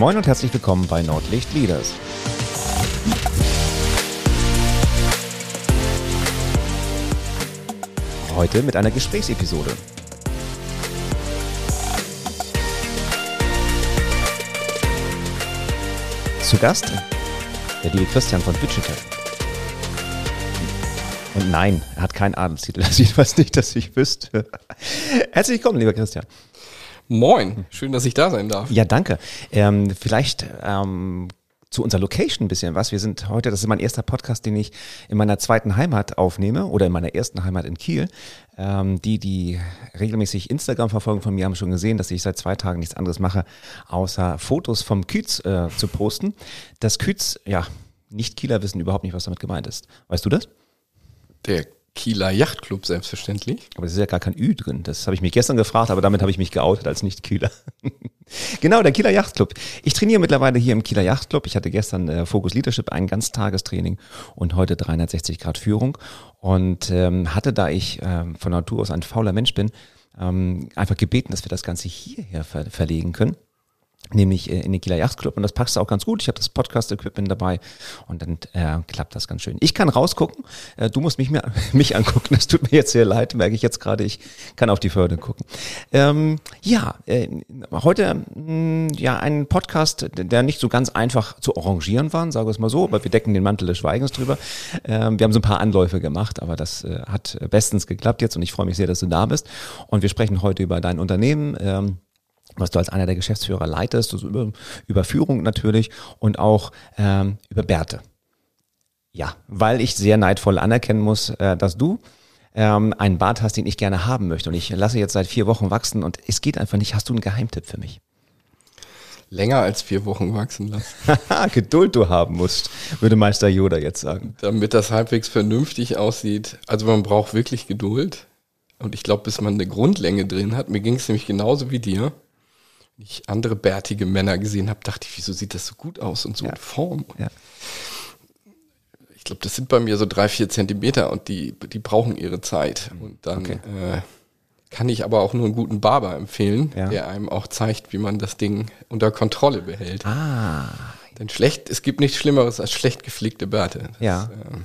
Moin und herzlich willkommen bei Nordlicht Leaders. Heute mit einer Gesprächsepisode. Zu Gast der liebe Christian von Digital. Und nein, er hat keinen Adelstitel. Ist jedenfalls nicht, dass ich wüsste. Herzlich willkommen, lieber Christian. Moin, schön, dass ich da sein darf. Ja, danke. Ähm, vielleicht ähm, zu unserer Location ein bisschen was. Wir sind heute, das ist mein erster Podcast, den ich in meiner zweiten Heimat aufnehme oder in meiner ersten Heimat in Kiel. Ähm, die, die regelmäßig Instagram verfolgen von mir, haben schon gesehen, dass ich seit zwei Tagen nichts anderes mache, außer Fotos vom Küz äh, zu posten. Das Küz, ja, nicht-Kieler wissen überhaupt nicht, was damit gemeint ist. Weißt du das? Der Kieler Yachtclub selbstverständlich. Aber es ist ja gar kein Ü drin. Das habe ich mich gestern gefragt, aber damit habe ich mich geoutet als Nicht-Kieler. genau, der Kieler Yachtclub. Ich trainiere mittlerweile hier im Kieler Yachtclub. Ich hatte gestern äh, Focus Leadership, ein Ganztagestraining und heute 360 Grad Führung. Und ähm, hatte, da ich ähm, von Natur aus ein fauler Mensch bin, ähm, einfach gebeten, dass wir das Ganze hierher ver verlegen können nämlich äh, in den Kieler Yachtclub und das passt auch ganz gut. Ich habe das Podcast-Equipment dabei und dann äh, klappt das ganz schön. Ich kann rausgucken, äh, du musst mich, mehr, mich angucken, das tut mir jetzt sehr leid, merke ich jetzt gerade, ich kann auf die Förde gucken. Ähm, ja, äh, heute mh, hm, ja ein Podcast, der nicht so ganz einfach zu arrangieren war, sagen wir es mal so, aber wir decken den Mantel des Schweigens drüber. Ähm, wir haben so ein paar Anläufe gemacht, aber das äh, hat bestens geklappt jetzt und ich freue mich sehr, dass du da bist und wir sprechen heute über dein Unternehmen. Ähm, was du als einer der Geschäftsführer leitest, also über, über Führung natürlich und auch ähm, über Bärte. Ja, weil ich sehr neidvoll anerkennen muss, äh, dass du ähm, einen Bart hast, den ich gerne haben möchte. Und ich lasse jetzt seit vier Wochen wachsen und es geht einfach nicht. Hast du einen Geheimtipp für mich? Länger als vier Wochen wachsen lassen. Geduld du haben musst, würde Meister Yoda jetzt sagen. Damit das halbwegs vernünftig aussieht. Also man braucht wirklich Geduld. Und ich glaube, bis man eine Grundlänge drin hat, mir ging es nämlich genauso wie dir ich andere bärtige Männer gesehen habe, dachte ich, wieso sieht das so gut aus und so ja. in Form? Ja. Ich glaube, das sind bei mir so drei, vier Zentimeter und die, die brauchen ihre Zeit. Und dann okay. äh, kann ich aber auch nur einen guten Barber empfehlen, ja. der einem auch zeigt, wie man das Ding unter Kontrolle behält. Ah. Denn schlecht, es gibt nichts Schlimmeres als schlecht gepflegte Bärte. Das, ja. Äh,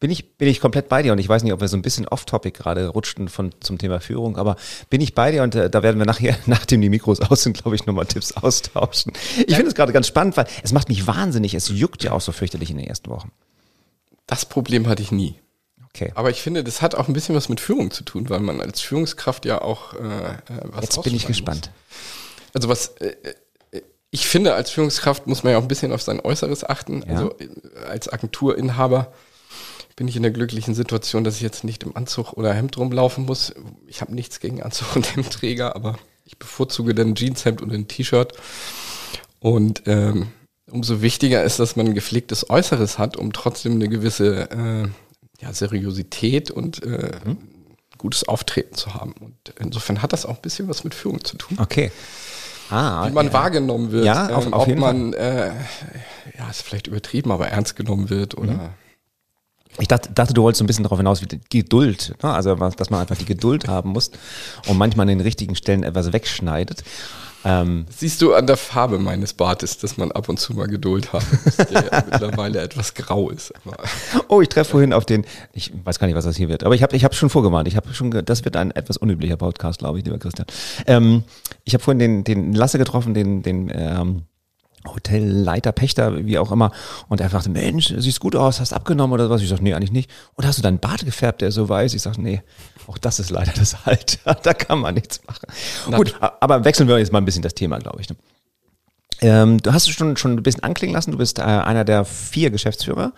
bin ich, bin ich komplett bei dir und ich weiß nicht, ob wir so ein bisschen off-topic gerade rutschten von, zum Thema Führung, aber bin ich bei dir und äh, da werden wir nachher, nachdem die Mikros aus sind, glaube ich, nochmal Tipps austauschen. Ich finde es gerade ganz spannend, weil es macht mich wahnsinnig, es juckt ja auch so fürchterlich in den ersten Wochen. Das Problem hatte ich nie. Okay. Aber ich finde, das hat auch ein bisschen was mit Führung zu tun, weil man als Führungskraft ja auch äh, äh was Jetzt bin ich gespannt. Muss. Also was äh, äh, ich finde, als Führungskraft muss man ja auch ein bisschen auf sein Äußeres achten. Ja. Also äh, als Agenturinhaber bin ich in der glücklichen Situation, dass ich jetzt nicht im Anzug oder Hemd rumlaufen muss. Ich habe nichts gegen Anzug und Hemdträger, aber ich bevorzuge dann Jeanshemd und ein T-Shirt. Und ähm, umso wichtiger ist, dass man ein gepflegtes Äußeres hat, um trotzdem eine gewisse äh, ja, Seriosität und äh, mhm. gutes Auftreten zu haben. Und insofern hat das auch ein bisschen was mit Führung zu tun. Okay. Ah, Wie man ja. wahrgenommen wird. Ja, auf, ähm, auf ob man, äh, ja, ist vielleicht übertrieben, aber ernst genommen wird oder mhm. Ich dachte, dachte, du wolltest so ein bisschen darauf hinaus, wie die Geduld, ne? also dass man einfach die Geduld haben muss und manchmal an den richtigen Stellen etwas wegschneidet. Ähm, Siehst du an der Farbe meines Bartes, dass man ab und zu mal Geduld haben muss, der mittlerweile etwas grau ist. oh, ich treffe vorhin auf den, ich weiß gar nicht, was das hier wird, aber ich habe ich hab schon vorgewarnt. Ich habe schon, das wird ein etwas unüblicher Podcast, glaube ich, lieber Christian. Ähm, ich habe vorhin den, den Lasse getroffen, den, den ähm, Hotelleiter, Pächter, wie auch immer. Und er fragte, Mensch, siehst gut aus, hast abgenommen oder was? Ich sag, nee, eigentlich nicht. Und hast du deinen Bart gefärbt, der so weiß? Ich sag, nee, auch das ist leider das Alter. da kann man nichts machen. Na, gut, aber wechseln wir jetzt mal ein bisschen das Thema, glaube ich. Ne? Ähm, du hast es schon, schon ein bisschen anklingen lassen. Du bist äh, einer der vier Geschäftsführer.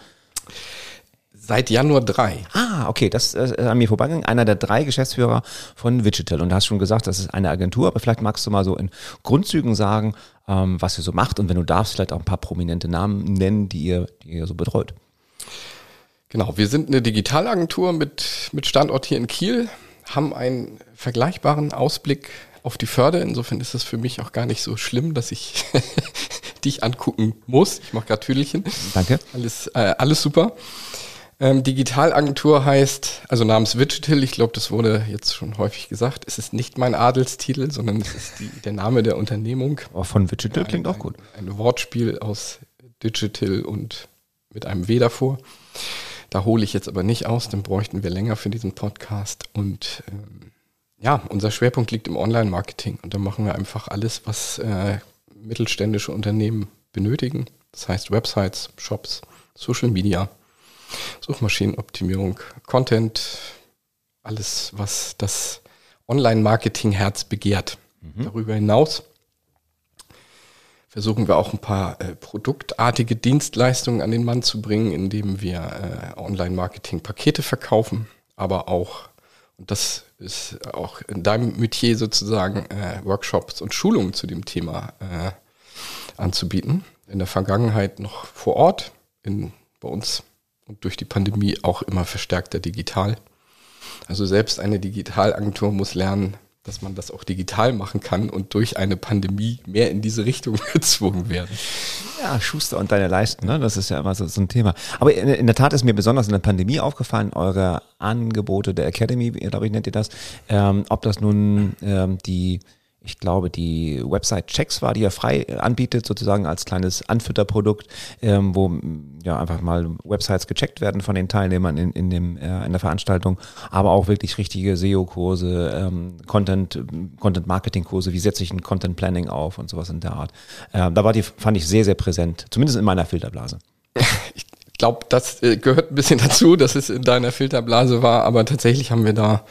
Seit Januar drei. Ah, okay, das ist äh, an mir vorbeigegangen. Einer der drei Geschäftsführer von Digital. Und du hast schon gesagt, das ist eine Agentur, aber vielleicht magst du mal so in Grundzügen sagen, ähm, was ihr so macht und wenn du darfst, vielleicht auch ein paar prominente Namen nennen, die ihr, die ihr so betreut. Genau, wir sind eine Digitalagentur mit, mit Standort hier in Kiel, haben einen vergleichbaren Ausblick auf die Förde. Insofern ist es für mich auch gar nicht so schlimm, dass ich dich angucken muss. Ich mache gerade Tüdelchen. Danke. Alles, äh, alles super. Ähm, Digitalagentur heißt, also namens Digital, ich glaube, das wurde jetzt schon häufig gesagt, es ist nicht mein Adelstitel, sondern es ist die, der Name der Unternehmung. Aber von Digital klingt auch gut. Ein, ein Wortspiel aus Digital und mit einem W davor. Da hole ich jetzt aber nicht aus, dann bräuchten wir länger für diesen Podcast. Und ähm, ja, unser Schwerpunkt liegt im Online-Marketing und da machen wir einfach alles, was äh, mittelständische Unternehmen benötigen. Das heißt Websites, Shops, Social Media, Suchmaschinenoptimierung, Content, alles, was das Online-Marketing-Herz begehrt. Mhm. Darüber hinaus versuchen wir auch ein paar äh, produktartige Dienstleistungen an den Mann zu bringen, indem wir äh, Online-Marketing-Pakete verkaufen, aber auch, und das ist auch in deinem Metier sozusagen, äh, Workshops und Schulungen zu dem Thema äh, anzubieten. In der Vergangenheit noch vor Ort, in, bei uns und durch die Pandemie auch immer verstärkter digital. Also selbst eine Digitalagentur muss lernen, dass man das auch digital machen kann und durch eine Pandemie mehr in diese Richtung gezwungen werden. Ja, Schuster und deine Leisten, ne? das ist ja immer so, so ein Thema. Aber in, in, der Tat ist mir besonders in der Pandemie aufgefallen, eure Angebote der Academy, glaube ich, nennt ihr das, ähm, ob das nun ähm, die ich glaube, die Website Checks war, die er frei anbietet, sozusagen als kleines Anfütterprodukt, ähm, wo ja einfach mal Websites gecheckt werden von den Teilnehmern in, in, dem, äh, in der Veranstaltung, aber auch wirklich richtige SEO-Kurse, ähm, Content, Content-Marketing-Kurse, wie setze ich ein Content-Planning auf und sowas in der Art. Ähm, da war die, fand ich sehr, sehr präsent, zumindest in meiner Filterblase. Ich glaube, das äh, gehört ein bisschen dazu, dass es in deiner Filterblase war, aber tatsächlich haben wir da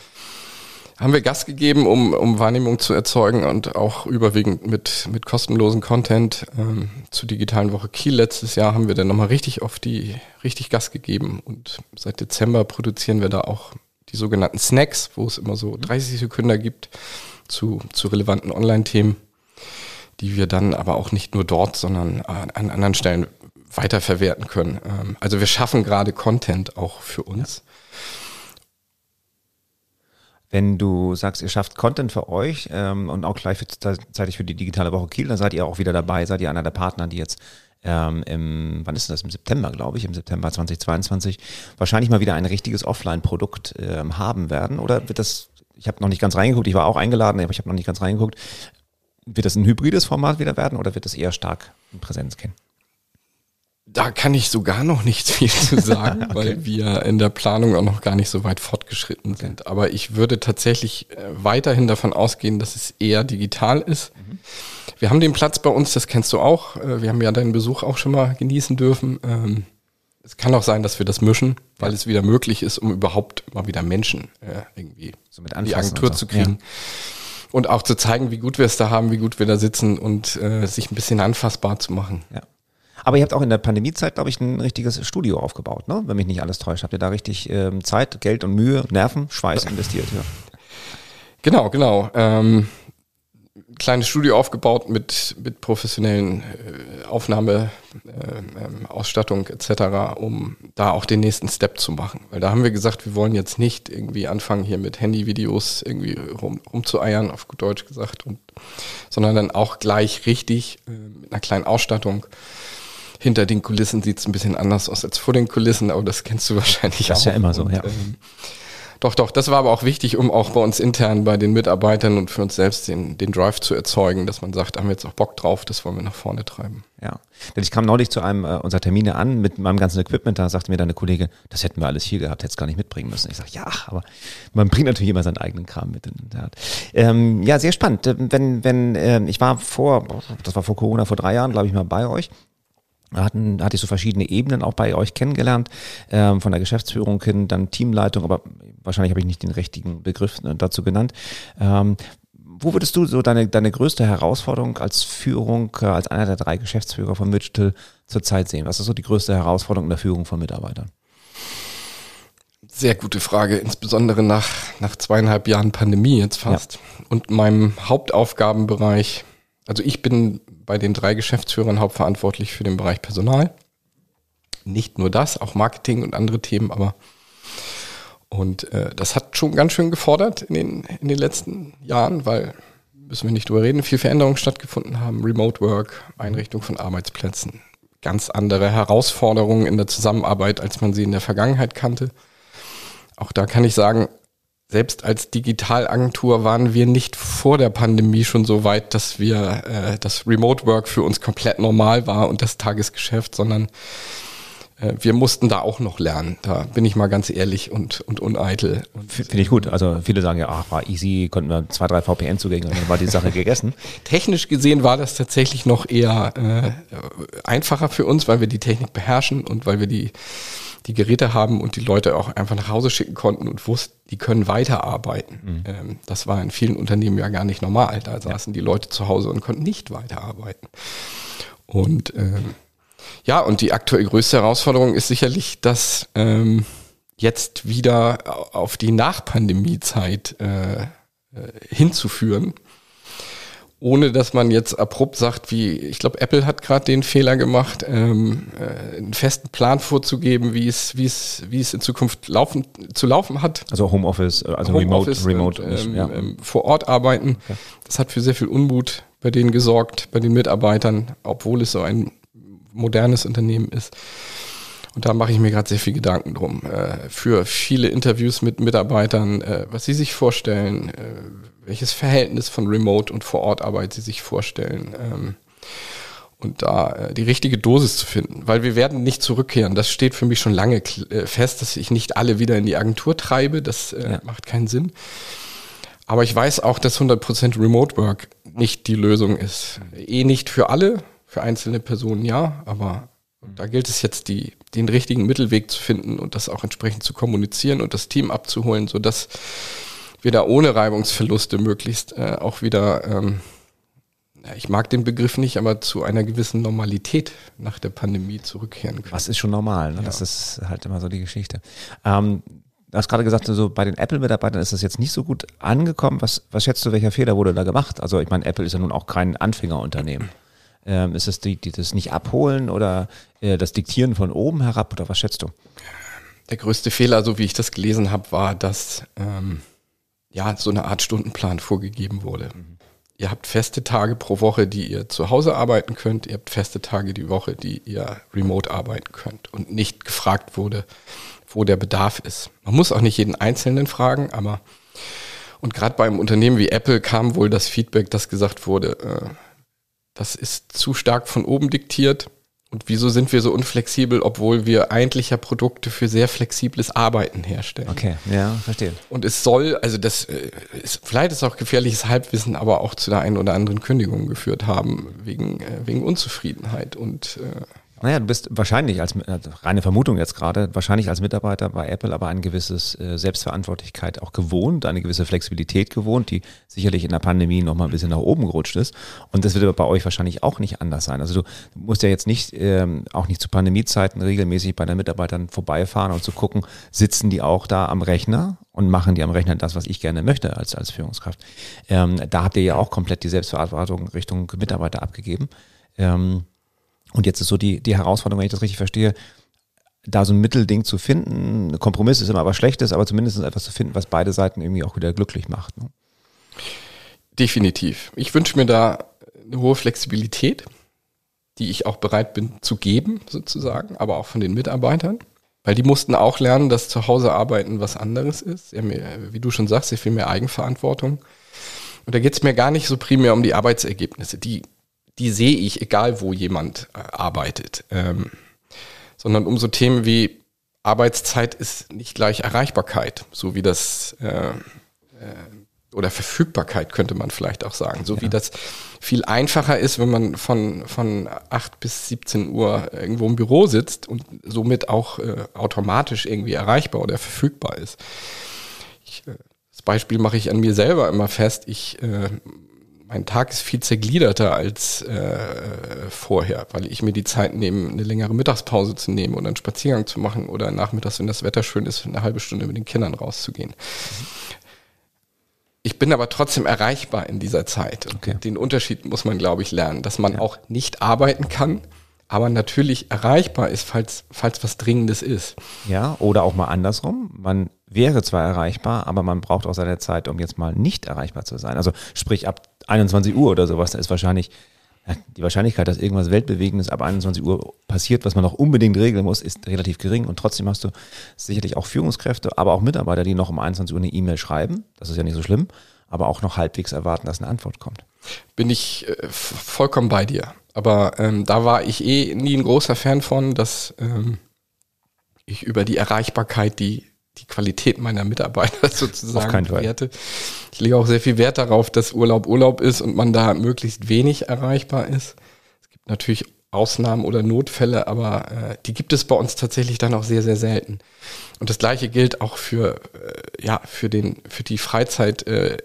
haben wir Gas gegeben, um, um Wahrnehmung zu erzeugen und auch überwiegend mit, mit kostenlosen Content. Ähm, zur digitalen Woche Kiel letztes Jahr haben wir dann nochmal richtig auf die, richtig Gas gegeben und seit Dezember produzieren wir da auch die sogenannten Snacks, wo es immer so 30 Sekunden gibt zu, zu relevanten Online-Themen, die wir dann aber auch nicht nur dort, sondern an anderen Stellen weiterverwerten können. Ähm, also wir schaffen gerade Content auch für uns. Wenn du sagst, ihr schafft Content für euch ähm, und auch gleichzeitig für die digitale Woche Kiel, dann seid ihr auch wieder dabei, seid ihr einer der Partner, die jetzt ähm, im, wann ist das, im September, glaube ich, im September 2022, wahrscheinlich mal wieder ein richtiges Offline-Produkt ähm, haben werden. Oder wird das, ich habe noch nicht ganz reingeguckt, ich war auch eingeladen, aber ich habe noch nicht ganz reingeguckt, wird das ein hybrides Format wieder werden oder wird das eher stark in Präsenz gehen? Da kann ich sogar noch nicht viel zu sagen, okay. weil wir in der Planung auch noch gar nicht so weit fortgeschritten okay. sind. Aber ich würde tatsächlich äh, weiterhin davon ausgehen, dass es eher digital ist. Mhm. Wir haben den Platz bei uns, das kennst du auch. Äh, wir haben ja deinen Besuch auch schon mal genießen dürfen. Ähm, es kann auch sein, dass wir das mischen, weil ja. es wieder möglich ist, um überhaupt mal wieder Menschen äh, irgendwie so mit die Agentur so. zu kriegen. Ja. Und auch zu zeigen, wie gut wir es da haben, wie gut wir da sitzen und äh, sich ein bisschen anfassbar zu machen. Ja. Aber ihr habt auch in der Pandemiezeit, glaube ich, ein richtiges Studio aufgebaut, ne? wenn mich nicht alles täuscht. Habt ihr da richtig ähm, Zeit, Geld und Mühe, Nerven, Schweiß investiert? Ja. Genau, genau. Ähm, kleines Studio aufgebaut mit, mit professionellen äh, Aufnahmeausstattung äh, etc., um da auch den nächsten Step zu machen. Weil da haben wir gesagt, wir wollen jetzt nicht irgendwie anfangen, hier mit Handyvideos irgendwie rum, rumzueiern, auf gut Deutsch gesagt, und, sondern dann auch gleich richtig äh, mit einer kleinen Ausstattung hinter den Kulissen sieht es ein bisschen anders aus als vor den Kulissen, aber das kennst du wahrscheinlich das auch. Das ist ja immer so, Und, ja. Ähm, doch, doch, das war aber auch wichtig, um auch bei uns intern, bei den Mitarbeitern und für uns selbst den, den Drive zu erzeugen, dass man sagt, haben wir jetzt auch Bock drauf, das wollen wir nach vorne treiben. Ja, denn ich kam neulich zu einem äh, unserer Termine an mit meinem ganzen Equipment, da sagte mir dann eine Kollegin, das hätten wir alles hier gehabt, hätte es gar nicht mitbringen müssen. Ich sage, ja, aber man bringt natürlich immer seinen eigenen Kram mit. In der Ähm, ja, sehr spannend. Wenn, wenn, äh, ich war vor, das war vor Corona, vor drei Jahren, glaube ich, mal bei euch hatten, hatte ich so verschiedene Ebenen auch bei euch kennengelernt, ähm, von der Geschäftsführung hin, dann Teamleitung, aber wahrscheinlich habe ich nicht den richtigen Begriff ne, dazu genannt. Ähm, wo würdest du so deine, deine größte Herausforderung als Führung, äh, als einer der drei Geschäftsführer von Digital zurzeit sehen? Was ist so die größte Herausforderung in der Führung von Mitarbeitern? Sehr gute Frage, insbesondere nach, nach zweieinhalb Jahren Pandemie jetzt fast ja. und meinem Hauptaufgabenbereich. Also ich bin bei den drei Geschäftsführern hauptverantwortlich für den Bereich Personal. Nicht nur das, auch Marketing und andere Themen, aber und äh, das hat schon ganz schön gefordert in den, in den letzten Jahren, weil, müssen wir nicht drüber reden, viel Veränderungen stattgefunden haben. Remote Work, Einrichtung von Arbeitsplätzen, ganz andere Herausforderungen in der Zusammenarbeit, als man sie in der Vergangenheit kannte. Auch da kann ich sagen, selbst als Digitalagentur waren wir nicht vor der Pandemie schon so weit, dass wir äh, das Remote Work für uns komplett normal war und das Tagesgeschäft, sondern äh, wir mussten da auch noch lernen. Da bin ich mal ganz ehrlich und, und uneitel. Finde ich gut. Also viele sagen ja, ach, war easy, konnten wir zwei, drei VPN zugänge und dann war die Sache gegessen. Technisch gesehen war das tatsächlich noch eher äh, einfacher für uns, weil wir die Technik beherrschen und weil wir die, die Geräte haben und die Leute auch einfach nach Hause schicken konnten und wussten, die können weiterarbeiten. Mhm. Ähm, das war in vielen Unternehmen ja gar nicht normal. Da saßen die Leute zu Hause und konnten nicht weiterarbeiten. Und ähm, ja, und die aktuell größte Herausforderung ist sicherlich, dass ähm, jetzt wieder auf die Nachpandemie-Zeit äh, äh, hinzuführen, ohne dass man jetzt abrupt sagt, wie ich glaube, Apple hat gerade den Fehler gemacht, ähm, äh, einen festen Plan vorzugeben, wie es, wie es, wie es in Zukunft laufen, zu laufen hat. Also Homeoffice, äh, also Homeoffice Remote, Remote und, ähm, ja. ähm, vor Ort arbeiten. Okay. Das hat für sehr viel Unmut bei denen gesorgt, bei den Mitarbeitern, obwohl es so ein modernes Unternehmen ist. Und da mache ich mir gerade sehr viel Gedanken drum. Äh, für viele Interviews mit Mitarbeitern, äh, was sie sich vorstellen, äh, welches Verhältnis von Remote- und Vor-Ort-Arbeit sie sich vorstellen. Ähm, und da äh, die richtige Dosis zu finden. Weil wir werden nicht zurückkehren. Das steht für mich schon lange äh, fest, dass ich nicht alle wieder in die Agentur treibe. Das äh, ja. macht keinen Sinn. Aber ich weiß auch, dass 100% Remote Work nicht die Lösung ist. Eh nicht für alle, für einzelne Personen ja, aber da gilt es jetzt, die, den richtigen Mittelweg zu finden und das auch entsprechend zu kommunizieren und das Team abzuholen, sodass wir da ohne Reibungsverluste möglichst äh, auch wieder, ähm, ich mag den Begriff nicht, aber zu einer gewissen Normalität nach der Pandemie zurückkehren können. Was ist schon normal? Ne? Ja. Das ist halt immer so die Geschichte. Ähm, Du hast gerade gesagt, so bei den Apple-Mitarbeitern ist das jetzt nicht so gut angekommen. Was, was schätzt du, welcher Fehler wurde da gemacht? Also ich meine, Apple ist ja nun auch kein Anfängerunternehmen. Ähm, ist es die, die das nicht abholen oder äh, das Diktieren von oben herab oder was schätzt du? Der größte Fehler, so wie ich das gelesen habe, war, dass ähm, ja so eine Art Stundenplan vorgegeben wurde. Mhm. Ihr habt feste Tage pro Woche, die ihr zu Hause arbeiten könnt. Ihr habt feste Tage die Woche, die ihr remote arbeiten könnt. Und nicht gefragt wurde, wo der Bedarf ist. Man muss auch nicht jeden Einzelnen fragen, aber und gerade beim Unternehmen wie Apple kam wohl das Feedback, dass gesagt wurde, äh, das ist zu stark von oben diktiert. Und wieso sind wir so unflexibel, obwohl wir eigentlich ja Produkte für sehr flexibles Arbeiten herstellen? Okay, ja, verstehe. Und es soll, also das äh, ist, vielleicht ist auch gefährliches Halbwissen, aber auch zu der einen oder anderen Kündigung geführt haben, wegen, äh, wegen Unzufriedenheit. Und äh, naja, du bist wahrscheinlich als also reine Vermutung jetzt gerade, wahrscheinlich als Mitarbeiter bei Apple aber ein gewisses äh, Selbstverantwortlichkeit auch gewohnt, eine gewisse Flexibilität gewohnt, die sicherlich in der Pandemie nochmal ein bisschen nach oben gerutscht ist. Und das wird aber bei euch wahrscheinlich auch nicht anders sein. Also du, musst ja jetzt nicht, ähm, auch nicht zu Pandemiezeiten regelmäßig bei deinen Mitarbeitern vorbeifahren und zu gucken, sitzen die auch da am Rechner und machen die am Rechner das, was ich gerne möchte als, als Führungskraft. Ähm, da habt ihr ja auch komplett die Selbstverantwortung Richtung Mitarbeiter abgegeben. Ähm, und jetzt ist so die, die Herausforderung, wenn ich das richtig verstehe, da so ein Mittelding zu finden. Kompromiss ist immer was Schlechtes, aber zumindest etwas zu finden, was beide Seiten irgendwie auch wieder glücklich macht. Ne? Definitiv. Ich wünsche mir da eine hohe Flexibilität, die ich auch bereit bin zu geben, sozusagen, aber auch von den Mitarbeitern. Weil die mussten auch lernen, dass zu Hause arbeiten was anderes ist. Mehr, wie du schon sagst, sehr viel mehr Eigenverantwortung. Und da geht es mir gar nicht so primär um die Arbeitsergebnisse. Die die sehe ich, egal wo jemand äh, arbeitet. Ähm, sondern um so Themen wie Arbeitszeit ist nicht gleich Erreichbarkeit, so wie das äh, äh, oder Verfügbarkeit könnte man vielleicht auch sagen, so ja. wie das viel einfacher ist, wenn man von, von 8 bis 17 Uhr irgendwo im Büro sitzt und somit auch äh, automatisch irgendwie erreichbar oder verfügbar ist. Ich, äh, das Beispiel mache ich an mir selber immer fest. Ich äh, mein Tag ist viel zergliederter als äh, vorher, weil ich mir die Zeit nehme, eine längere Mittagspause zu nehmen oder einen Spaziergang zu machen oder nachmittags, wenn das Wetter schön ist, eine halbe Stunde mit den Kindern rauszugehen. Ich bin aber trotzdem erreichbar in dieser Zeit. Okay. Den Unterschied muss man, glaube ich, lernen, dass man ja. auch nicht arbeiten kann, aber natürlich erreichbar ist, falls, falls was Dringendes ist. Ja, oder auch mal andersrum. Man wäre zwar erreichbar, aber man braucht auch seine Zeit, um jetzt mal nicht erreichbar zu sein. Also sprich ab 21 Uhr oder sowas, da ist wahrscheinlich die Wahrscheinlichkeit, dass irgendwas Weltbewegendes ab 21 Uhr passiert, was man noch unbedingt regeln muss, ist relativ gering. Und trotzdem hast du sicherlich auch Führungskräfte, aber auch Mitarbeiter, die noch um 21 Uhr eine E-Mail schreiben. Das ist ja nicht so schlimm, aber auch noch halbwegs erwarten, dass eine Antwort kommt. Bin ich äh, vollkommen bei dir. Aber ähm, da war ich eh nie ein großer Fan von, dass ähm, ich über die Erreichbarkeit die die Qualität meiner Mitarbeiter sozusagen bewerte. Ich lege auch sehr viel Wert darauf, dass Urlaub Urlaub ist und man da möglichst wenig erreichbar ist. Es gibt natürlich Ausnahmen oder Notfälle, aber äh, die gibt es bei uns tatsächlich dann auch sehr, sehr selten. Und das gleiche gilt auch für, äh, ja, für, den, für die Freizeit äh,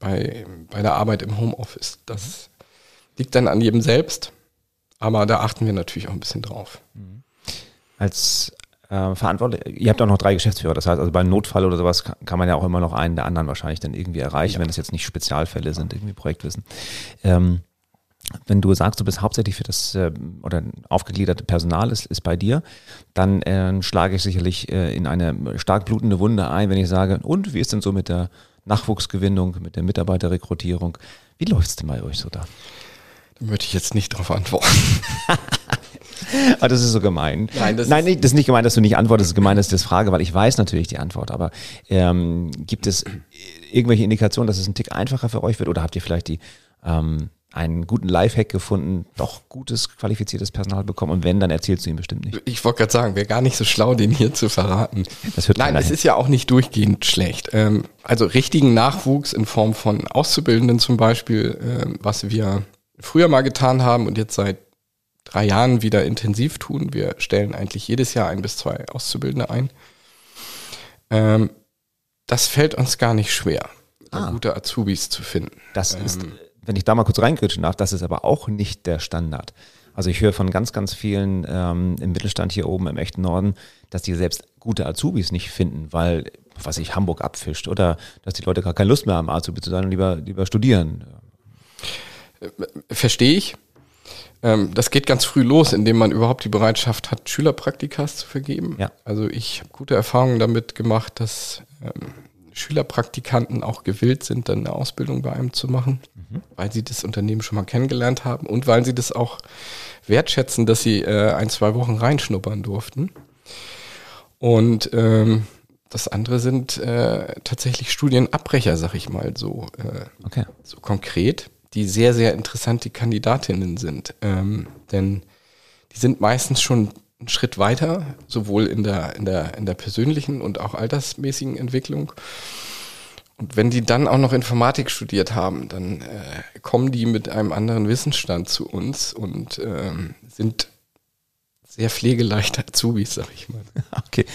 bei, bei der Arbeit im Homeoffice. Das liegt dann an jedem selbst, aber da achten wir natürlich auch ein bisschen drauf. Als äh, verantwortlich. Ihr habt auch noch drei Geschäftsführer, das heißt, also beim Notfall oder sowas kann, kann man ja auch immer noch einen der anderen wahrscheinlich dann irgendwie erreichen, ja. wenn das jetzt nicht Spezialfälle sind, irgendwie Projektwissen. Ähm, wenn du sagst, du bist hauptsächlich für das äh, oder aufgegliederte Personal ist, ist bei dir, dann äh, schlage ich sicherlich äh, in eine stark blutende Wunde ein, wenn ich sage, und wie ist denn so mit der Nachwuchsgewinnung, mit der Mitarbeiterrekrutierung? Wie läuft es denn bei euch so da? Da möchte ich jetzt nicht darauf antworten. Aber das ist so gemein. Nein, das, Nein, ist, das ist nicht gemein, dass du nicht antwortest, das ist gemein, dass ich das frage, weil ich weiß natürlich die Antwort. Aber ähm, gibt es irgendwelche Indikationen, dass es ein Tick einfacher für euch wird? Oder habt ihr vielleicht die ähm, einen guten Lifehack gefunden, doch gutes, qualifiziertes Personal bekommen und wenn, dann erzählst du ihm bestimmt nicht. Ich wollte gerade sagen, wäre gar nicht so schlau, den hier zu verraten. Das hört Nein, es ist ja auch nicht durchgehend schlecht. Ähm, also richtigen Nachwuchs in Form von Auszubildenden zum Beispiel, ähm, was wir früher mal getan haben und jetzt seit drei Jahren wieder intensiv tun. Wir stellen eigentlich jedes Jahr ein bis zwei Auszubildende ein. Ähm, das fällt uns gar nicht schwer, ah. gute Azubis zu finden. Das ähm, ist, wenn ich da mal kurz reingritschen darf, das ist aber auch nicht der Standard. Also ich höre von ganz, ganz vielen ähm, im Mittelstand hier oben im echten Norden, dass die selbst gute Azubis nicht finden, weil, was ich, Hamburg abfischt oder dass die Leute gar keine Lust mehr haben, Azubi zu sein und lieber, lieber studieren. Äh, verstehe ich. Ähm, das geht ganz früh los, indem man überhaupt die Bereitschaft hat, Schülerpraktikas zu vergeben. Ja. Also ich habe gute Erfahrungen damit gemacht, dass ähm, Schülerpraktikanten auch gewillt sind, dann eine Ausbildung bei einem zu machen, mhm. weil sie das Unternehmen schon mal kennengelernt haben und weil sie das auch wertschätzen, dass sie äh, ein, zwei Wochen reinschnuppern durften. Und ähm, das andere sind äh, tatsächlich Studienabbrecher, sag ich mal so, äh, okay. so konkret die sehr, sehr interessante Kandidatinnen sind. Ähm, denn die sind meistens schon einen Schritt weiter, sowohl in der, in der, in der persönlichen und auch altersmäßigen Entwicklung. Und wenn die dann auch noch Informatik studiert haben, dann äh, kommen die mit einem anderen Wissensstand zu uns und ähm, sind sehr pflegeleichte Azubis, sag ich mal. Okay,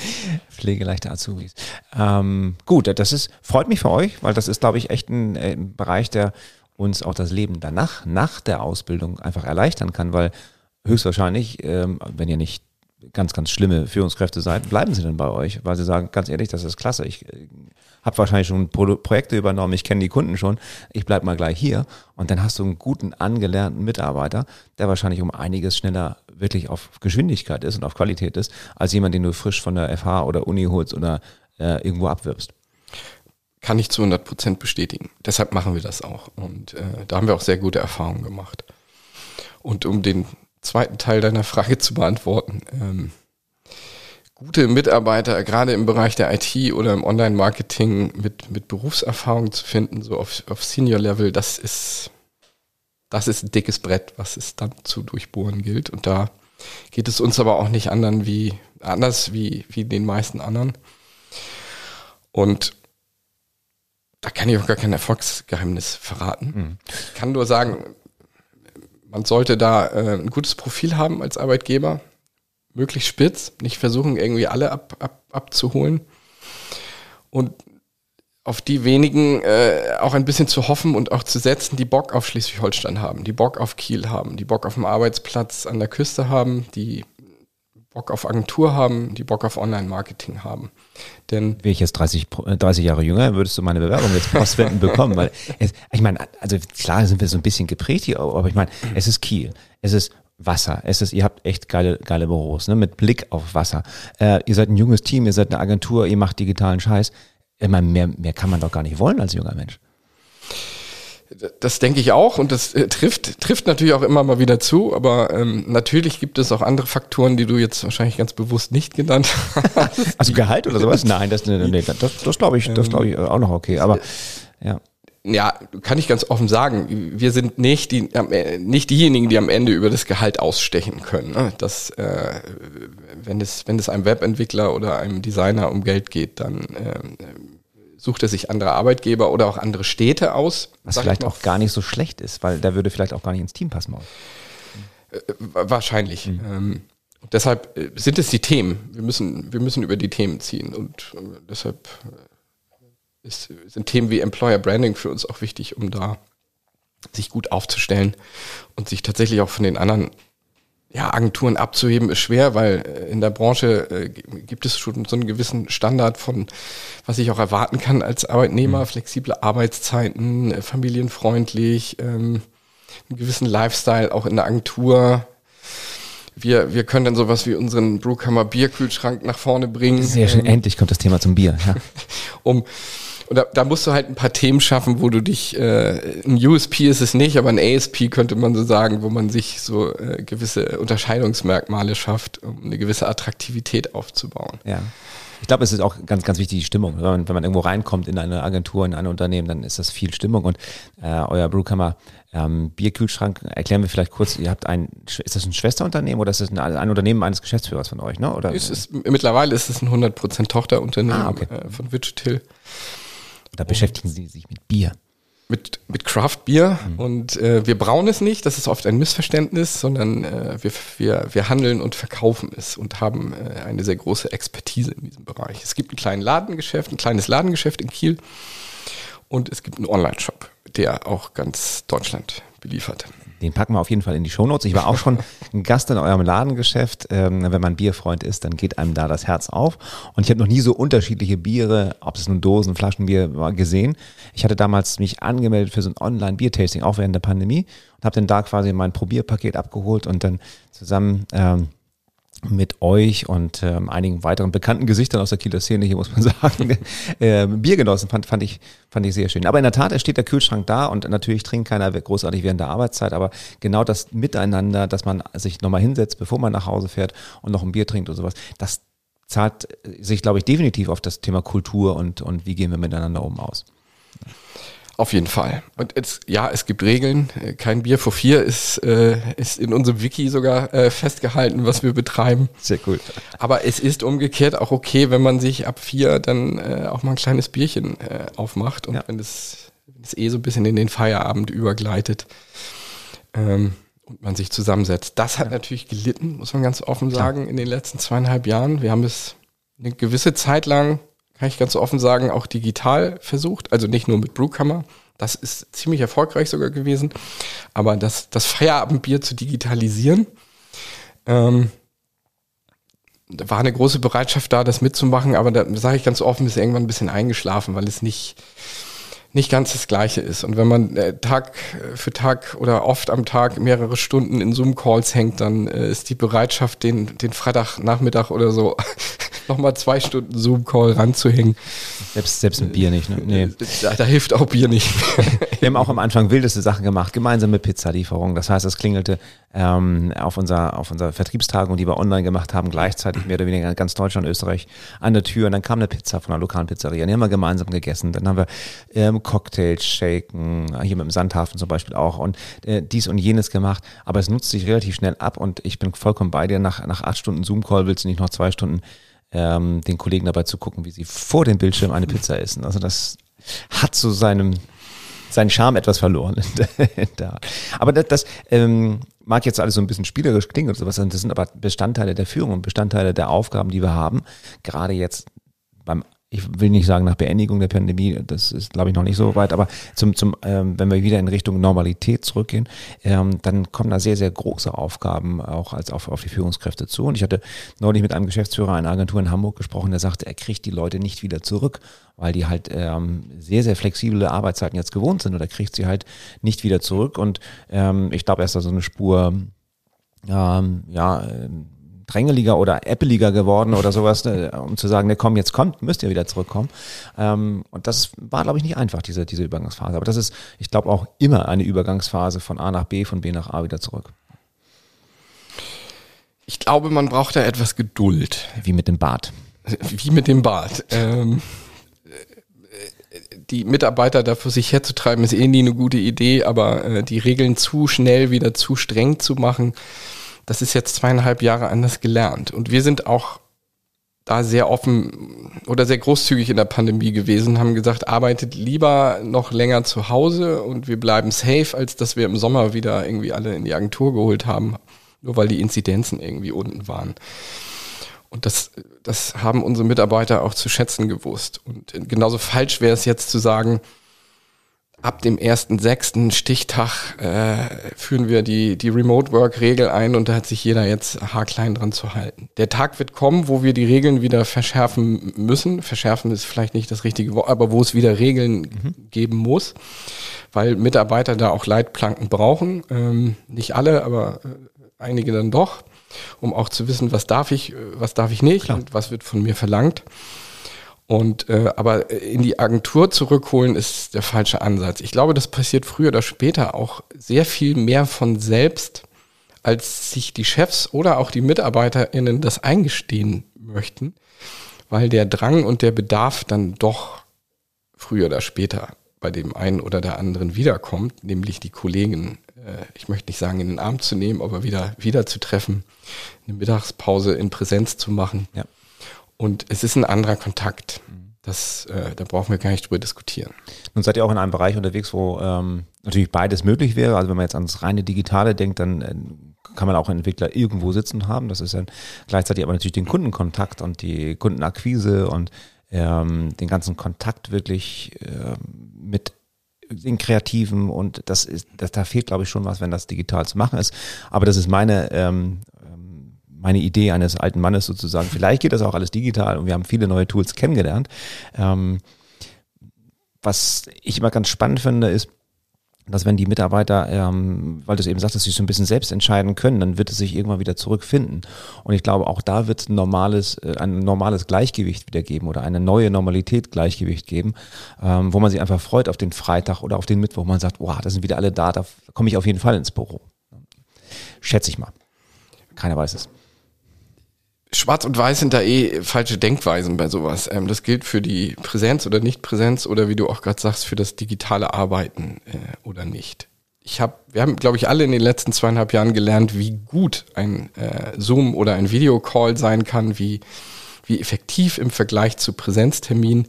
pflegeleichte Azubis. Ähm, gut, das ist freut mich für euch, weil das ist, glaube ich, echt ein, äh, ein Bereich, der uns auch das Leben danach, nach der Ausbildung einfach erleichtern kann, weil höchstwahrscheinlich, ähm, wenn ihr nicht ganz, ganz schlimme Führungskräfte seid, bleiben sie dann bei euch, weil sie sagen, ganz ehrlich, das ist klasse. Ich äh, habe wahrscheinlich schon Pro Projekte übernommen, ich kenne die Kunden schon, ich bleib mal gleich hier. Und dann hast du einen guten, angelernten Mitarbeiter, der wahrscheinlich um einiges schneller wirklich auf Geschwindigkeit ist und auf Qualität ist, als jemand, den du frisch von der FH oder Uni holst oder äh, irgendwo abwirbst kann ich zu 100 Prozent bestätigen. Deshalb machen wir das auch. Und äh, da haben wir auch sehr gute Erfahrungen gemacht. Und um den zweiten Teil deiner Frage zu beantworten, ähm, gute Mitarbeiter, gerade im Bereich der IT oder im Online-Marketing mit, mit Berufserfahrung zu finden, so auf, auf Senior-Level, das ist, das ist ein dickes Brett, was es dann zu durchbohren gilt. Und da geht es uns aber auch nicht anderen wie, anders wie, wie den meisten anderen. Und da kann ich auch gar kein Erfolgsgeheimnis verraten. Mhm. Ich kann nur sagen, man sollte da äh, ein gutes Profil haben als Arbeitgeber, möglichst spitz, nicht versuchen, irgendwie alle ab, ab, abzuholen. Und auf die wenigen äh, auch ein bisschen zu hoffen und auch zu setzen, die Bock auf Schleswig-Holstein haben, die Bock auf Kiel haben, die Bock auf einen Arbeitsplatz an der Küste haben, die Bock auf Agentur haben, die Bock auf Online-Marketing haben. Denn Wäre ich jetzt 30, 30 äh, Jahre jünger, würdest du meine Bewerbung jetzt postwenden bekommen. Weil es, ich meine, also klar sind wir so ein bisschen geprägt hier, aber ich meine, es ist Kiel, es ist Wasser, es ist, ihr habt echt geile, geile Büros, ne, mit Blick auf Wasser. Äh, ihr seid ein junges Team, ihr seid eine Agentur, ihr macht digitalen Scheiß. Ich meine, mehr, mehr kann man doch gar nicht wollen als junger Mensch. Das denke ich auch und das äh, trifft, trifft natürlich auch immer mal wieder zu, aber ähm, natürlich gibt es auch andere Faktoren, die du jetzt wahrscheinlich ganz bewusst nicht genannt hast. Also Gehalt oder sowas? Nein, das, nee, das, das glaube ich, das glaube ich auch noch okay, aber ja. Ja, kann ich ganz offen sagen, wir sind nicht, die, nicht diejenigen, die am Ende über das Gehalt ausstechen können. Ne? Das, äh, wenn, es, wenn es einem Webentwickler oder einem Designer um Geld geht, dann äh, sucht er sich andere Arbeitgeber oder auch andere Städte aus. Was vielleicht auch gar nicht so schlecht ist, weil der würde vielleicht auch gar nicht ins Team passen. Äh, wahrscheinlich. Mhm. Ähm, deshalb äh, sind es die Themen. Wir müssen, wir müssen über die Themen ziehen und äh, deshalb äh, ist, sind Themen wie Employer Branding für uns auch wichtig, um da sich gut aufzustellen und sich tatsächlich auch von den anderen ja, Agenturen abzuheben ist schwer, weil äh, in der Branche äh, gibt es schon so einen gewissen Standard von, was ich auch erwarten kann als Arbeitnehmer, mhm. flexible Arbeitszeiten, äh, familienfreundlich, ähm, einen gewissen Lifestyle auch in der Agentur. Wir, wir können dann sowas wie unseren Brewkammer Bierkühlschrank nach vorne bringen. Sehr schön, ähm, endlich kommt das Thema zum Bier. Ja. um und da, da musst du halt ein paar Themen schaffen, wo du dich, äh, ein USP ist es nicht, aber ein ASP könnte man so sagen, wo man sich so äh, gewisse Unterscheidungsmerkmale schafft, um eine gewisse Attraktivität aufzubauen. Ja. Ich glaube, es ist auch ganz, ganz wichtig, die Stimmung. Wenn man, wenn man irgendwo reinkommt in eine Agentur, in ein Unternehmen, dann ist das viel Stimmung. Und äh, euer Brewkammer ähm, Bierkühlschrank, erklären wir vielleicht kurz, ihr habt ein, ist das ein Schwesterunternehmen oder ist das ein, ein Unternehmen eines Geschäftsführers von euch? Ne? Oder? Ist, mittlerweile ist es ein 100% Tochterunternehmen ah, okay. äh, von Wichita. Da beschäftigen Sie sich mit Bier. Mit, mit Craft Bier mhm. und äh, wir brauen es nicht, das ist oft ein Missverständnis, sondern äh, wir, wir, wir handeln und verkaufen es und haben äh, eine sehr große Expertise in diesem Bereich. Es gibt ein kleines Ladengeschäft, ein kleines Ladengeschäft in Kiel und es gibt einen Online-Shop, der auch ganz Deutschland beliefert. Den packen wir auf jeden Fall in die Shownotes. Ich war auch schon ein Gast in eurem Ladengeschäft. Ähm, wenn man Bierfreund ist, dann geht einem da das Herz auf. Und ich habe noch nie so unterschiedliche Biere, ob es nun Dosen, Flaschenbier war, gesehen. Ich hatte damals mich angemeldet für so ein Online-Biertasting, auch während der Pandemie. Und habe dann da quasi mein Probierpaket abgeholt und dann zusammen ähm, mit euch und ähm, einigen weiteren bekannten Gesichtern aus der Kieler Szene, hier muss man sagen, äh, Bier genossen, fand, fand, ich, fand ich sehr schön. Aber in der Tat, es steht der Kühlschrank da und natürlich trinkt keiner großartig während der Arbeitszeit, aber genau das Miteinander, dass man sich nochmal hinsetzt, bevor man nach Hause fährt und noch ein Bier trinkt und sowas, das zahlt sich, glaube ich, definitiv auf das Thema Kultur und, und wie gehen wir miteinander um aus. Auf jeden Fall. Und jetzt, ja, es gibt Regeln. Kein Bier vor vier ist, äh, ist in unserem Wiki sogar äh, festgehalten, was wir betreiben. Sehr gut. Aber es ist umgekehrt auch okay, wenn man sich ab vier dann äh, auch mal ein kleines Bierchen äh, aufmacht und ja. wenn, es, wenn es eh so ein bisschen in den Feierabend übergleitet ähm, und man sich zusammensetzt. Das hat ja. natürlich gelitten, muss man ganz offen sagen, Klar. in den letzten zweieinhalb Jahren. Wir haben es eine gewisse Zeit lang kann ich ganz offen sagen, auch digital versucht. Also nicht nur mit Brewkammer. Das ist ziemlich erfolgreich sogar gewesen. Aber das, das Feierabendbier zu digitalisieren, ähm, da war eine große Bereitschaft da, das mitzumachen. Aber da sage ich ganz offen, ist irgendwann ein bisschen eingeschlafen, weil es nicht, nicht ganz das Gleiche ist. Und wenn man äh, Tag für Tag oder oft am Tag mehrere Stunden in Zoom-Calls hängt, dann äh, ist die Bereitschaft, den, den Freitagnachmittag oder so nochmal zwei Stunden Zoom-Call ranzuhängen. Selbst, selbst mit Bier nicht, ne? Nee. Da, da hilft auch Bier nicht. Wir haben auch am Anfang wildeste Sachen gemacht, gemeinsame Pizzalieferung. Das heißt, es klingelte ähm, auf, unser, auf unserer Vertriebstagung, die wir online gemacht haben, gleichzeitig mehr oder weniger ganz Deutschland, Österreich an der Tür. Und dann kam eine Pizza von einer lokalen Pizzeria. Die haben wir gemeinsam gegessen. Dann haben wir ähm, Cocktails, Shaken, hier mit dem Sandhafen zum Beispiel auch und äh, dies und jenes gemacht. Aber es nutzt sich relativ schnell ab und ich bin vollkommen bei dir. Nach, nach acht Stunden Zoom-Call willst du nicht noch zwei Stunden ähm, den Kollegen dabei zu gucken, wie sie vor dem Bildschirm eine Pizza essen. Also das hat so seinem seinen Charme etwas verloren. aber das, das ähm, mag jetzt alles so ein bisschen spielerisch klingen oder sowas, das sind aber Bestandteile der Führung und Bestandteile der Aufgaben, die wir haben. Gerade jetzt beim ich will nicht sagen nach Beendigung der Pandemie, das ist glaube ich noch nicht so weit, aber zum, zum ähm, wenn wir wieder in Richtung Normalität zurückgehen, ähm, dann kommen da sehr, sehr große Aufgaben auch als auf, auf die Führungskräfte zu. Und ich hatte neulich mit einem Geschäftsführer einer Agentur in Hamburg gesprochen, der sagte, er kriegt die Leute nicht wieder zurück, weil die halt ähm, sehr, sehr flexible Arbeitszeiten jetzt gewohnt sind oder kriegt sie halt nicht wieder zurück. Und ähm, ich glaube, er ist da so eine Spur, ähm, ja, drängeliger oder äppeliger geworden oder sowas, ne, um zu sagen, ne, komm, jetzt kommt, müsst ihr wieder zurückkommen. Ähm, und das war, glaube ich, nicht einfach, diese, diese Übergangsphase. Aber das ist, ich glaube, auch immer eine Übergangsphase von A nach B, von B nach A wieder zurück. Ich glaube, man braucht da etwas Geduld. Wie mit dem Bad. Wie mit dem Bad. Ähm, die Mitarbeiter dafür sich herzutreiben, ist eh nie eine gute Idee, aber äh, die Regeln zu schnell wieder zu streng zu machen, das ist jetzt zweieinhalb Jahre anders gelernt. Und wir sind auch da sehr offen oder sehr großzügig in der Pandemie gewesen, haben gesagt, arbeitet lieber noch länger zu Hause und wir bleiben safe, als dass wir im Sommer wieder irgendwie alle in die Agentur geholt haben, nur weil die Inzidenzen irgendwie unten waren. Und das, das haben unsere Mitarbeiter auch zu schätzen gewusst. Und genauso falsch wäre es jetzt zu sagen, ab dem ersten sechsten Stichtag äh, führen wir die, die Remote-Work-Regel ein und da hat sich jeder jetzt haarklein dran zu halten. Der Tag wird kommen, wo wir die Regeln wieder verschärfen müssen. Verschärfen ist vielleicht nicht das richtige Wort, aber wo es wieder Regeln mhm. geben muss, weil Mitarbeiter da auch Leitplanken brauchen. Ähm, nicht alle, aber äh, einige dann doch um auch zu wissen, was darf ich, was darf ich nicht Klar. und was wird von mir verlangt. Und äh, aber in die Agentur zurückholen ist der falsche Ansatz. Ich glaube, das passiert früher oder später auch sehr viel mehr von selbst, als sich die Chefs oder auch die MitarbeiterInnen das eingestehen möchten, weil der Drang und der Bedarf dann doch früher oder später bei dem einen oder der anderen wiederkommt, nämlich die Kollegen äh, ich möchte nicht sagen, in den Arm zu nehmen, aber wieder, wieder zu treffen, eine Mittagspause in Präsenz zu machen. Ja. Und es ist ein anderer Kontakt. Das, äh, da brauchen wir gar nicht drüber diskutieren. Nun seid ihr auch in einem Bereich unterwegs, wo ähm, natürlich beides möglich wäre. Also wenn man jetzt ans reine Digitale denkt, dann äh, kann man auch einen Entwickler irgendwo sitzen haben. Das ist dann gleichzeitig aber natürlich den Kundenkontakt und die Kundenakquise und ähm, den ganzen Kontakt wirklich äh, mit den Kreativen und das ist, das, da fehlt, glaube ich, schon was, wenn das digital zu machen ist. Aber das ist meine, ähm, meine Idee eines alten Mannes sozusagen. Vielleicht geht das auch alles digital und wir haben viele neue Tools kennengelernt. Ähm, was ich immer ganz spannend finde, ist, dass wenn die Mitarbeiter, ähm, weil du es eben sagst, dass sie so ein bisschen selbst entscheiden können, dann wird es sich irgendwann wieder zurückfinden. Und ich glaube, auch da wird ein normales, äh, ein normales Gleichgewicht wieder geben oder eine neue Normalität Gleichgewicht geben, ähm, wo man sich einfach freut auf den Freitag oder auf den Mittwoch, wo man sagt, wow, da sind wieder alle da, da komme ich auf jeden Fall ins Büro. Schätze ich mal. Keiner weiß es. Schwarz und Weiß sind da eh falsche Denkweisen bei sowas. Ähm, das gilt für die Präsenz oder Nicht-Präsenz oder wie du auch gerade sagst, für das digitale Arbeiten äh, oder nicht. Ich hab, wir haben, glaube ich, alle in den letzten zweieinhalb Jahren gelernt, wie gut ein äh, Zoom oder ein Videocall sein kann, wie, wie effektiv im Vergleich zu Präsenztermin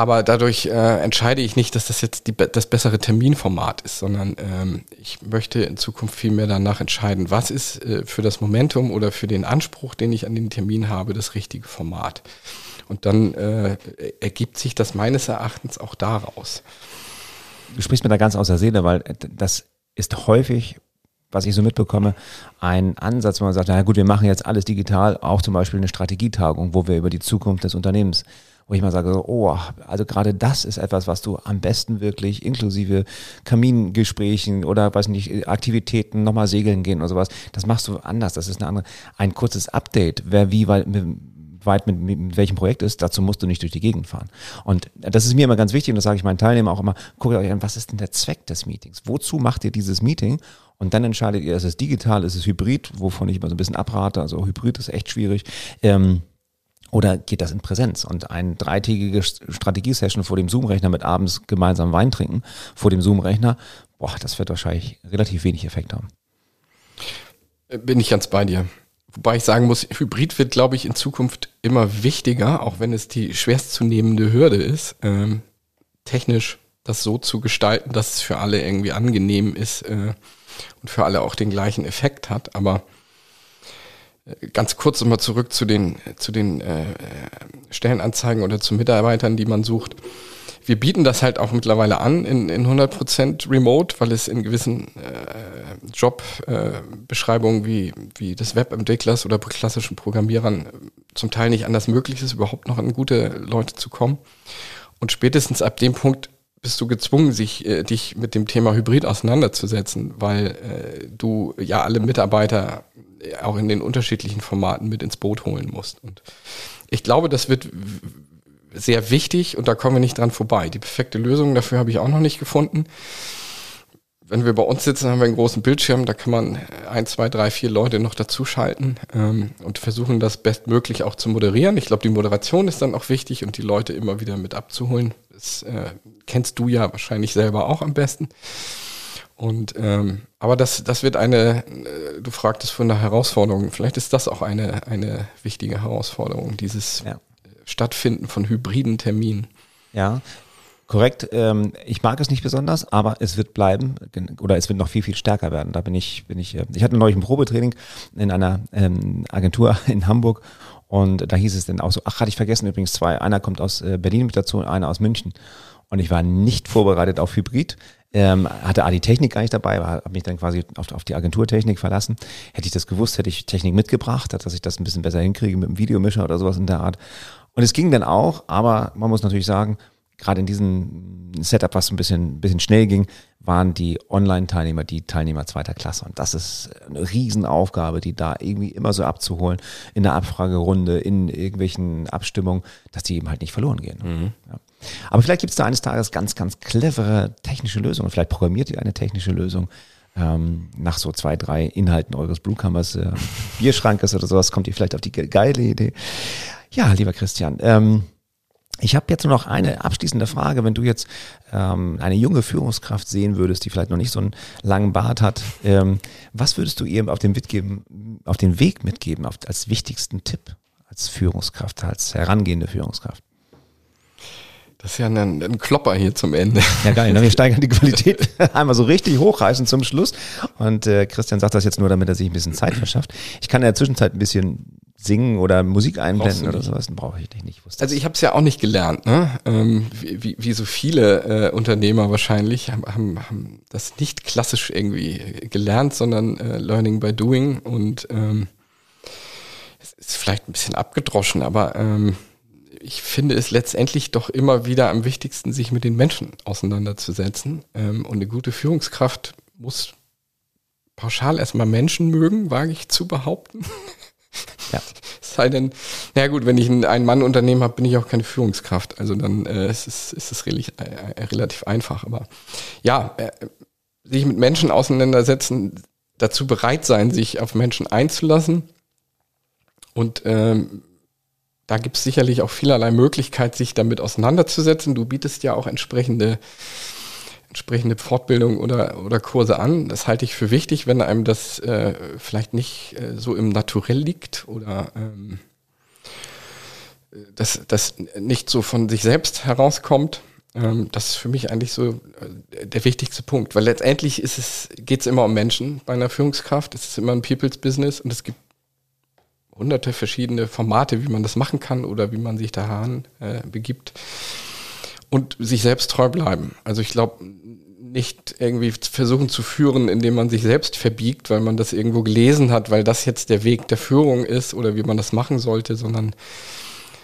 aber dadurch äh, entscheide ich nicht, dass das jetzt die, das bessere Terminformat ist, sondern ähm, ich möchte in Zukunft viel mehr danach entscheiden, was ist äh, für das Momentum oder für den Anspruch, den ich an den Termin habe, das richtige Format. Und dann äh, ergibt sich das meines Erachtens auch daraus. Du sprichst mir da ganz aus der Seele, weil das ist häufig was ich so mitbekomme, ein Ansatz, wo man sagt, na gut, wir machen jetzt alles digital, auch zum Beispiel eine Strategietagung, wo wir über die Zukunft des Unternehmens wo ich mal sage, oh, also gerade das ist etwas, was du am besten wirklich inklusive Kamingesprächen oder weiß nicht, Aktivitäten, nochmal segeln gehen oder sowas, das machst du anders. Das ist eine andere, ein kurzes Update, wer wie weit, weit mit, mit welchem Projekt ist, dazu musst du nicht durch die Gegend fahren. Und das ist mir immer ganz wichtig und das sage ich meinen Teilnehmern auch immer, guckt euch an, was ist denn der Zweck des Meetings? Wozu macht ihr dieses Meeting? Und dann entscheidet ihr, ist es digital, ist es hybrid, wovon ich immer so ein bisschen abrate, also hybrid ist echt schwierig. Ähm, oder geht das in Präsenz? Und ein dreitägige Strategiesession vor dem Zoom-Rechner mit abends gemeinsam Wein trinken vor dem Zoom-Rechner, boah, das wird wahrscheinlich relativ wenig Effekt haben. Bin ich ganz bei dir. Wobei ich sagen muss, Hybrid wird, glaube ich, in Zukunft immer wichtiger, auch wenn es die schwerstzunehmende Hürde ist, ähm, technisch das so zu gestalten, dass es für alle irgendwie angenehm ist äh, und für alle auch den gleichen Effekt hat. Aber Ganz kurz nochmal zurück zu den, zu den äh, Stellenanzeigen oder zu Mitarbeitern, die man sucht. Wir bieten das halt auch mittlerweile an in, in 100% Remote, weil es in gewissen äh, Jobbeschreibungen äh, wie, wie des Webentwicklers oder klassischen Programmierern zum Teil nicht anders möglich ist, überhaupt noch an gute Leute zu kommen. Und spätestens ab dem Punkt bist du gezwungen, sich, äh, dich mit dem Thema Hybrid auseinanderzusetzen, weil äh, du ja alle Mitarbeiter auch in den unterschiedlichen Formaten mit ins Boot holen musst. Und ich glaube, das wird sehr wichtig und da kommen wir nicht dran vorbei. Die perfekte Lösung dafür habe ich auch noch nicht gefunden. Wenn wir bei uns sitzen, haben wir einen großen Bildschirm, da kann man ein, zwei, drei, vier Leute noch dazuschalten ähm, und versuchen, das bestmöglich auch zu moderieren. Ich glaube, die Moderation ist dann auch wichtig und die Leute immer wieder mit abzuholen. Das äh, kennst du ja wahrscheinlich selber auch am besten. Und ähm, aber das, das wird eine, äh, du fragtest von der Herausforderung, vielleicht ist das auch eine, eine wichtige Herausforderung, dieses ja. Stattfinden von hybriden Terminen. Ja, korrekt. Ähm, ich mag es nicht besonders, aber es wird bleiben oder es wird noch viel, viel stärker werden. Da bin ich, bin ich, äh, ich hatte neulich ein Probetraining in einer ähm, Agentur in Hamburg und da hieß es dann auch so, ach, hatte ich vergessen übrigens zwei. Einer kommt aus äh, Berlin mit dazu und einer aus München. Und ich war nicht vorbereitet auf Hybrid. Ähm, hatte A die Technik gar nicht dabei, habe mich dann quasi auf, auf die Agenturtechnik verlassen. Hätte ich das gewusst, hätte ich Technik mitgebracht, dass ich das ein bisschen besser hinkriege mit dem Videomischer oder sowas in der Art. Und es ging dann auch, aber man muss natürlich sagen, gerade in diesem Setup, was ein bisschen, bisschen schnell ging, waren die Online-Teilnehmer die Teilnehmer zweiter Klasse. Und das ist eine Riesenaufgabe, die da irgendwie immer so abzuholen in der Abfragerunde, in irgendwelchen Abstimmungen, dass die eben halt nicht verloren gehen. Mhm. Ja. Aber vielleicht gibt es da eines Tages ganz, ganz clevere technische Lösungen. Vielleicht programmiert ihr eine technische Lösung. Ähm, nach so zwei, drei Inhalten eures Bluecammers, äh, Bierschrankes oder sowas, kommt ihr vielleicht auf die geile Idee. Ja, lieber Christian, ähm, ich habe jetzt nur noch eine abschließende Frage. Wenn du jetzt ähm, eine junge Führungskraft sehen würdest, die vielleicht noch nicht so einen langen Bart hat, ähm, was würdest du ihr auf den, mitgeben, auf den Weg mitgeben, auf, als wichtigsten Tipp als Führungskraft, als herangehende Führungskraft? Das ist ja ein, ein Klopper hier zum Ende. Ja, geil. Ne? Wir steigern die Qualität einmal so richtig hochreißen zum Schluss. Und äh, Christian sagt das jetzt nur, damit er sich ein bisschen Zeit verschafft. Ich kann in der Zwischenzeit ein bisschen singen oder Musik einblenden oder sowas, dann brauche ich dich nicht. Wusste also ich habe es ja auch nicht gelernt, ne? Ähm, wie, wie, wie so viele äh, Unternehmer wahrscheinlich haben, haben, haben das nicht klassisch irgendwie gelernt, sondern äh, Learning by Doing und ähm, es ist vielleicht ein bisschen abgedroschen, aber ähm, ich finde es letztendlich doch immer wieder am wichtigsten, sich mit den Menschen auseinanderzusetzen. Ähm, und eine gute Führungskraft muss pauschal erstmal Menschen mögen, wage ich zu behaupten. Ja. sei denn, na gut, wenn ich ein Ein-Mann-Unternehmen habe, bin ich auch keine Führungskraft. Also dann äh, ist es, ist es relativ, äh, relativ einfach. Aber ja, äh, sich mit Menschen auseinandersetzen, dazu bereit sein, sich auf Menschen einzulassen. Und ähm, da gibt es sicherlich auch vielerlei Möglichkeit, sich damit auseinanderzusetzen. Du bietest ja auch entsprechende entsprechende Fortbildung oder, oder Kurse an. Das halte ich für wichtig, wenn einem das äh, vielleicht nicht äh, so im Naturell liegt oder ähm, das, das nicht so von sich selbst herauskommt. Ähm, das ist für mich eigentlich so äh, der wichtigste Punkt, weil letztendlich geht es immer um Menschen bei einer Führungskraft. Es ist immer ein People's Business und es gibt hunderte verschiedene Formate, wie man das machen kann oder wie man sich daran äh, begibt und sich selbst treu bleiben. Also ich glaube, nicht irgendwie versuchen zu führen, indem man sich selbst verbiegt, weil man das irgendwo gelesen hat, weil das jetzt der Weg der Führung ist oder wie man das machen sollte, sondern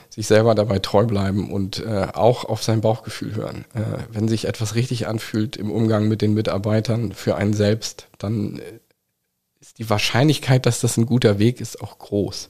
sich selber dabei treu bleiben und äh, auch auf sein Bauchgefühl hören. Äh, wenn sich etwas richtig anfühlt im Umgang mit den Mitarbeitern für einen selbst, dann äh, ist die Wahrscheinlichkeit, dass das ein guter Weg ist, auch groß.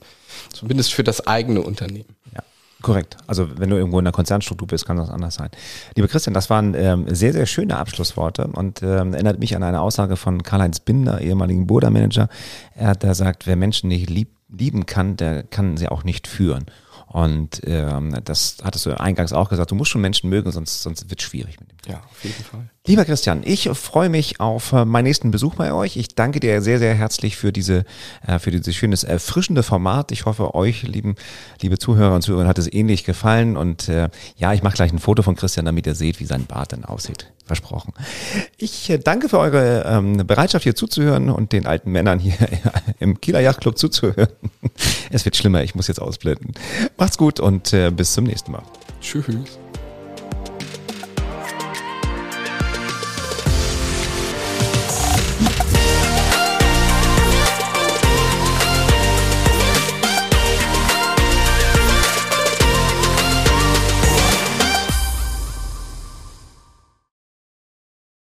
Zumindest für das eigene Unternehmen. Ja. Korrekt. Also wenn du irgendwo in der Konzernstruktur bist, kann das anders sein. Lieber Christian, das waren ähm, sehr, sehr schöne Abschlussworte und ähm, erinnert mich an eine Aussage von Karl-Heinz Binder, ehemaligen Burda-Manager. Er hat da gesagt, wer Menschen nicht lieb, lieben kann, der kann sie auch nicht führen. Und ähm, das hattest du eingangs auch gesagt, du musst schon Menschen mögen, sonst, sonst wird es schwierig mit dem. Ja, auf jeden Fall. Lieber Christian, ich freue mich auf äh, meinen nächsten Besuch bei euch. Ich danke dir sehr, sehr herzlich für diese, äh, für dieses schönes, erfrischende Format. Ich hoffe, euch, lieben, liebe Zuhörer und Zuhörer, hat es ähnlich gefallen. Und äh, ja, ich mache gleich ein Foto von Christian, damit ihr seht, wie sein Bart dann aussieht. Versprochen. Ich äh, danke für eure ähm, Bereitschaft, hier zuzuhören und den alten Männern hier im Kieler Yachtclub zuzuhören. Es wird schlimmer, ich muss jetzt ausblenden. Macht's gut und äh, bis zum nächsten Mal. Tschüss.